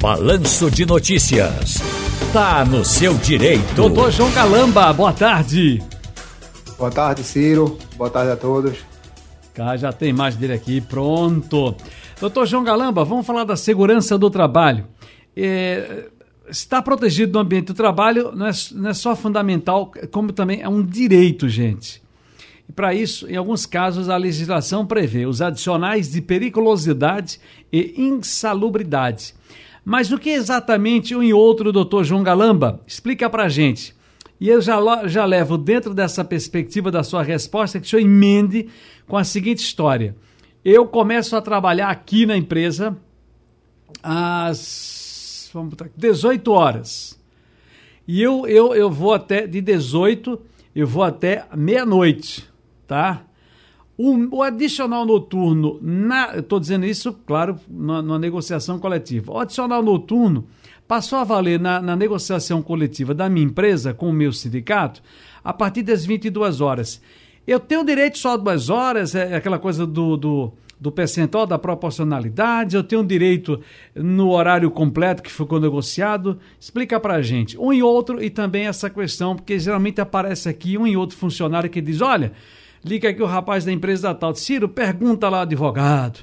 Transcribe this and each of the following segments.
Balanço de Notícias. Tá no seu direito. Doutor João Galamba, boa tarde. Boa tarde, Ciro. Boa tarde a todos. Cá já tem mais dele aqui, pronto. Doutor João Galamba, vamos falar da segurança do trabalho. É, estar protegido no ambiente do trabalho não é, não é só fundamental, como também é um direito, gente. E para isso, em alguns casos, a legislação prevê os adicionais de periculosidade e insalubridade. Mas o que exatamente um e outro, doutor João Galamba? Explica para a gente. E eu já, já levo dentro dessa perspectiva da sua resposta que o senhor emende com a seguinte história. Eu começo a trabalhar aqui na empresa às vamos botar, 18 horas. E eu, eu, eu vou até, de 18, eu vou até meia-noite tá? O, o, adicional noturno, estou dizendo isso, claro, na, na, negociação coletiva. O adicional noturno passou a valer na, na, negociação coletiva da minha empresa com o meu sindicato a partir das 22 horas. Eu tenho direito só a duas horas, é aquela coisa do, do, do percentual da proporcionalidade, eu tenho direito no horário completo que ficou negociado. Explica para a gente, um e outro, e também essa questão, porque geralmente aparece aqui um e outro funcionário que diz: olha Liga aqui o rapaz da empresa da tal. Ciro, pergunta lá, advogado.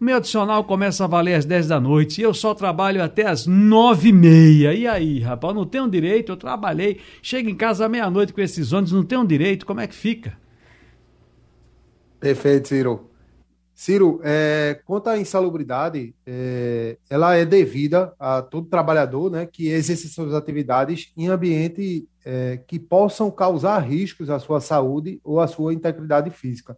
O meu adicional começa a valer às 10 da noite e eu só trabalho até às 9 e meia. E aí, rapaz, não tenho direito, eu trabalhei, chego em casa à meia-noite com esses ônibus, não tenho direito, como é que fica? Perfeito, Ciro. Ciro, é, quanto à insalubridade, é, ela é devida a todo trabalhador né, que exerce suas atividades em ambiente é, que possam causar riscos à sua saúde ou à sua integridade física.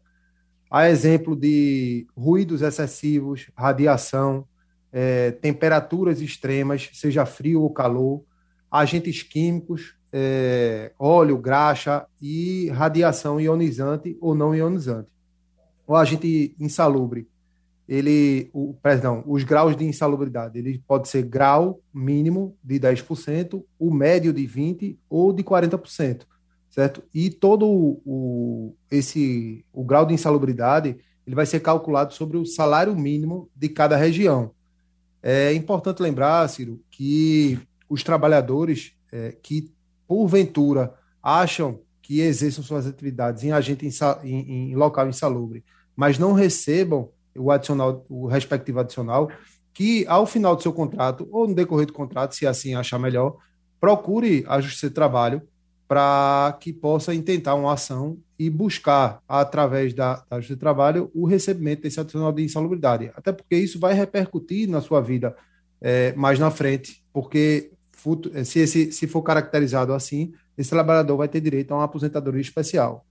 Há exemplo de ruídos excessivos, radiação, é, temperaturas extremas, seja frio ou calor, agentes químicos, é, óleo, graxa e radiação ionizante ou não ionizante o agente insalubre, ele, o, perdão, os graus de insalubridade, ele pode ser grau mínimo de 10%, o médio de 20% ou de 40%, certo? E todo o, esse, o grau de insalubridade, ele vai ser calculado sobre o salário mínimo de cada região. É importante lembrar, Ciro, que os trabalhadores é, que, porventura, acham que exerçam suas atividades em agente em, em local insalubre, mas não recebam o adicional, o respectivo adicional, que ao final do seu contrato ou no decorrer do contrato, se assim achar melhor, procure a Justiça de Trabalho para que possa intentar uma ação e buscar, através da, da Justiça de Trabalho, o recebimento desse adicional de insalubridade. Até porque isso vai repercutir na sua vida é, mais na frente, porque se, esse, se for caracterizado assim, esse trabalhador vai ter direito a uma aposentadoria especial.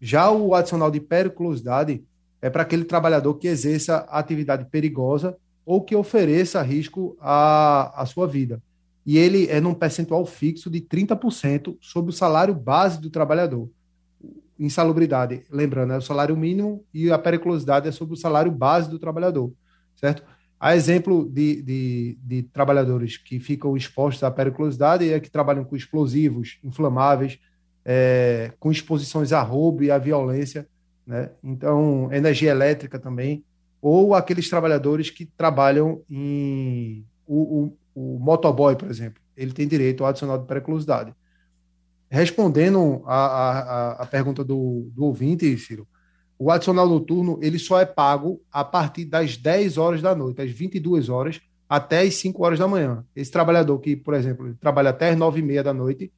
Já o adicional de periculosidade é para aquele trabalhador que exerça atividade perigosa ou que ofereça risco à, à sua vida. E ele é num percentual fixo de 30% sobre o salário base do trabalhador. Insalubridade, lembrando, é o salário mínimo e a periculosidade é sobre o salário base do trabalhador, certo? Há exemplo de, de, de trabalhadores que ficam expostos à periculosidade é que trabalham com explosivos, inflamáveis, é, com exposições a roubo e à violência, né? Então, energia elétrica também, ou aqueles trabalhadores que trabalham em o, o, o motoboy, por exemplo, ele tem direito ao adicional de periculosidade. Respondendo a, a, a pergunta do, do ouvinte, Ciro, o adicional noturno ele só é pago a partir das 10 horas da noite, às 22 horas, até as 5 horas da manhã. Esse trabalhador que, por exemplo, trabalha até as 9 e meia da noite,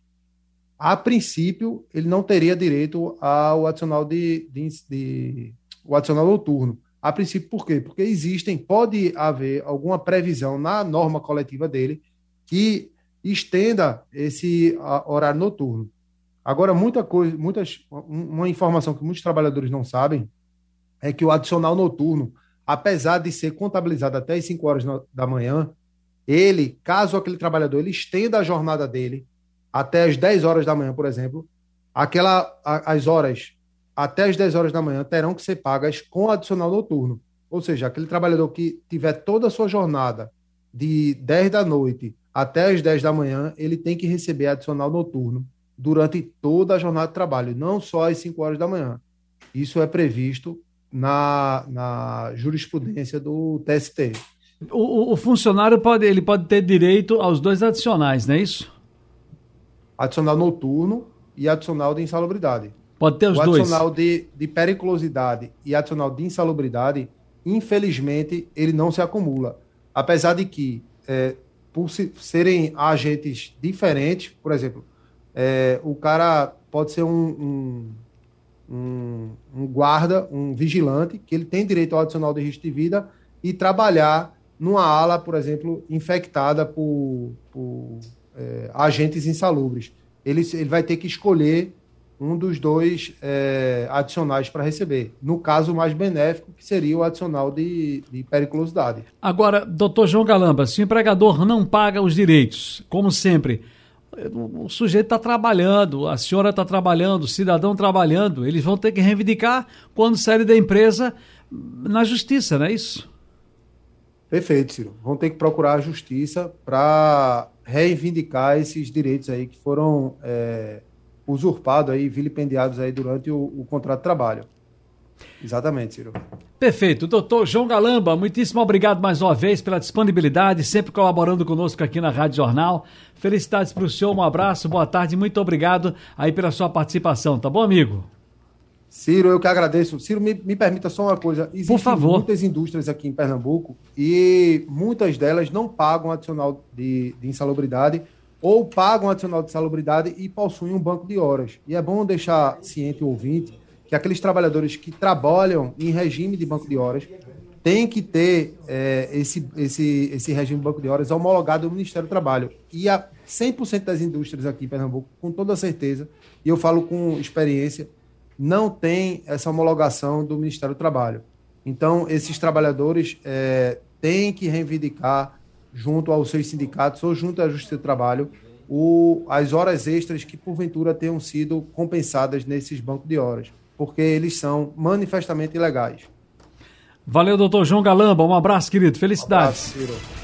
a princípio, ele não teria direito ao adicional de, de, de, o adicional noturno. A princípio, por quê? Porque existem, pode haver alguma previsão na norma coletiva dele que estenda esse horário noturno. Agora, muita coisa, muitas, uma informação que muitos trabalhadores não sabem é que o adicional noturno, apesar de ser contabilizado até as 5 horas da manhã, ele, caso aquele trabalhador ele estenda a jornada dele até as 10 horas da manhã, por exemplo, aquela, as horas até as 10 horas da manhã terão que ser pagas com adicional noturno. Ou seja, aquele trabalhador que tiver toda a sua jornada de 10 da noite até as 10 da manhã, ele tem que receber adicional noturno durante toda a jornada de trabalho, não só às 5 horas da manhã. Isso é previsto na, na jurisprudência do TST. O, o, funcionário pode, ele pode ter direito aos dois adicionais, não é isso? Adicional noturno e adicional de insalubridade. Pode ter os o dois. Adicional de, de periculosidade e adicional de insalubridade, infelizmente, ele não se acumula. Apesar de que, é, por se, serem agentes diferentes, por exemplo, é, o cara pode ser um, um, um, um, guarda, um vigilante, que ele tem direito ao adicional de risco de vida e trabalhar numa ala, por exemplo, infectada por, por é, agentes insalubres. Ele, ele vai ter que escolher um dos dois é, adicionais para receber. No caso mais benéfico, que seria o adicional de, de periculosidade. Agora, doutor João Galamba, se o empregador não paga os direitos, como sempre, o sujeito está trabalhando, a senhora está trabalhando, o cidadão trabalhando, eles vão ter que reivindicar quando saírem da empresa na justiça, não é isso? Perfeito, Ciro. Vão ter que procurar a justiça para reivindicar esses direitos aí que foram é, usurpados aí, vilipendiados aí durante o, o contrato de trabalho. Exatamente, Ciro. Perfeito. Doutor João Galamba, muitíssimo obrigado mais uma vez pela disponibilidade, sempre colaborando conosco aqui na Rádio Jornal. Felicidades para o senhor, um abraço, boa tarde, muito obrigado aí pela sua participação, tá bom, amigo? Ciro, eu que agradeço. Ciro, me, me permita só uma coisa. Existem Por favor. muitas indústrias aqui em Pernambuco e muitas delas não pagam adicional de, de insalubridade ou pagam adicional de insalubridade e possuem um banco de horas. E é bom deixar ciente o ouvinte que aqueles trabalhadores que trabalham em regime de banco de horas têm que ter é, esse, esse, esse regime de banco de horas homologado do Ministério do Trabalho. E a 100% das indústrias aqui em Pernambuco, com toda certeza, e eu falo com experiência, não tem essa homologação do Ministério do Trabalho. Então, esses trabalhadores é, têm que reivindicar, junto aos seus sindicatos ou junto à Justiça do Trabalho, o, as horas extras que, porventura, tenham sido compensadas nesses bancos de horas porque eles são manifestamente ilegais. Valeu, doutor João Galamba. Um abraço, querido. Felicidades. Um abraço,